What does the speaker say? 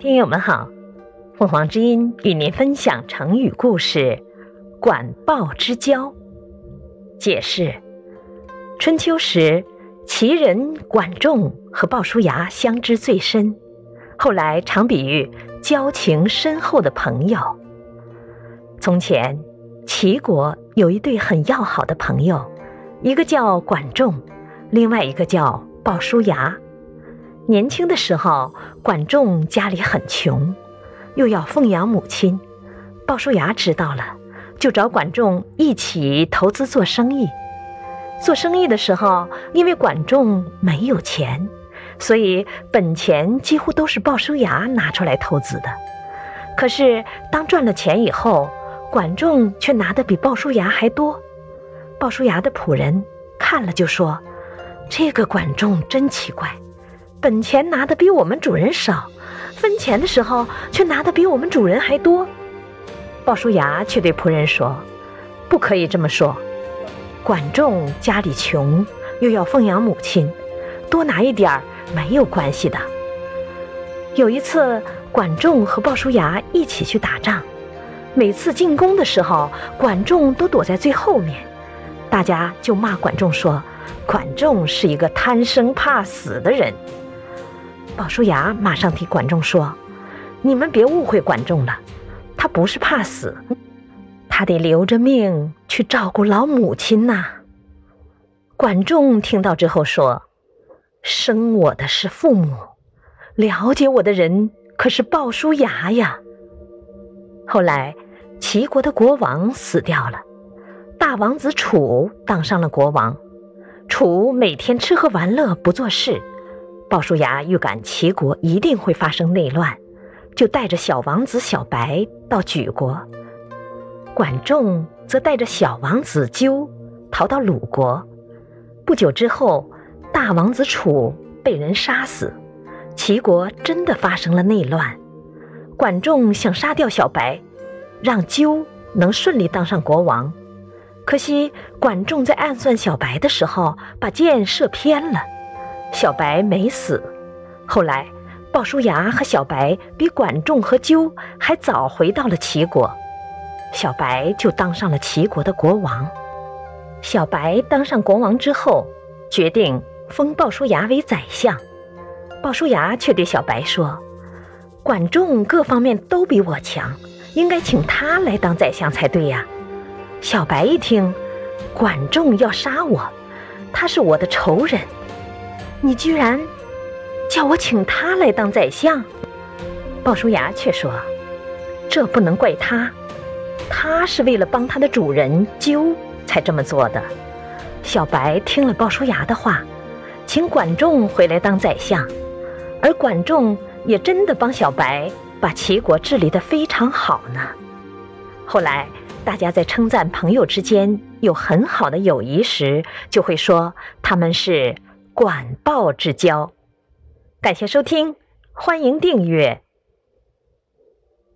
听友们好，凤凰之音与您分享成语故事“管鲍之交”。解释：春秋时，齐人管仲和鲍叔牙相知最深，后来常比喻交情深厚的朋友。从前，齐国有一对很要好的朋友，一个叫管仲，另外一个叫鲍叔牙。年轻的时候，管仲家里很穷，又要奉养母亲。鲍叔牙知道了，就找管仲一起投资做生意。做生意的时候，因为管仲没有钱，所以本钱几乎都是鲍叔牙拿出来投资的。可是当赚了钱以后，管仲却拿的比鲍叔牙还多。鲍叔牙的仆人看了就说：“这个管仲真奇怪。”本钱拿的比我们主人少，分钱的时候却拿的比我们主人还多。鲍叔牙却对仆人说：“不可以这么说。管仲家里穷，又要奉养母亲，多拿一点儿没有关系的。”有一次，管仲和鲍叔牙一起去打仗，每次进攻的时候，管仲都躲在最后面，大家就骂管仲说：“管仲是一个贪生怕死的人。”鲍叔牙马上替管仲说：“你们别误会管仲了，他不是怕死，他得留着命去照顾老母亲呐。”管仲听到之后说：“生我的是父母，了解我的人可是鲍叔牙呀。”后来，齐国的国王死掉了，大王子楚当上了国王。楚每天吃喝玩乐，不做事。鲍叔牙预感齐国一定会发生内乱，就带着小王子小白到莒国。管仲则带着小王子纠逃到鲁国。不久之后，大王子楚被人杀死，齐国真的发生了内乱。管仲想杀掉小白，让纠能顺利当上国王。可惜管仲在暗算小白的时候，把箭射偏了。小白没死，后来鲍叔牙和小白比管仲和纠还早回到了齐国，小白就当上了齐国的国王。小白当上国王之后，决定封鲍叔牙为宰相。鲍叔牙却对小白说：“管仲各方面都比我强，应该请他来当宰相才对呀。”小白一听，管仲要杀我，他是我的仇人。你居然叫我请他来当宰相？鲍叔牙却说：“这不能怪他，他是为了帮他的主人纠才这么做的。”小白听了鲍叔牙的话，请管仲回来当宰相，而管仲也真的帮小白把齐国治理得非常好呢。后来大家在称赞朋友之间有很好的友谊时，就会说他们是。管鲍之交，感谢收听，欢迎订阅。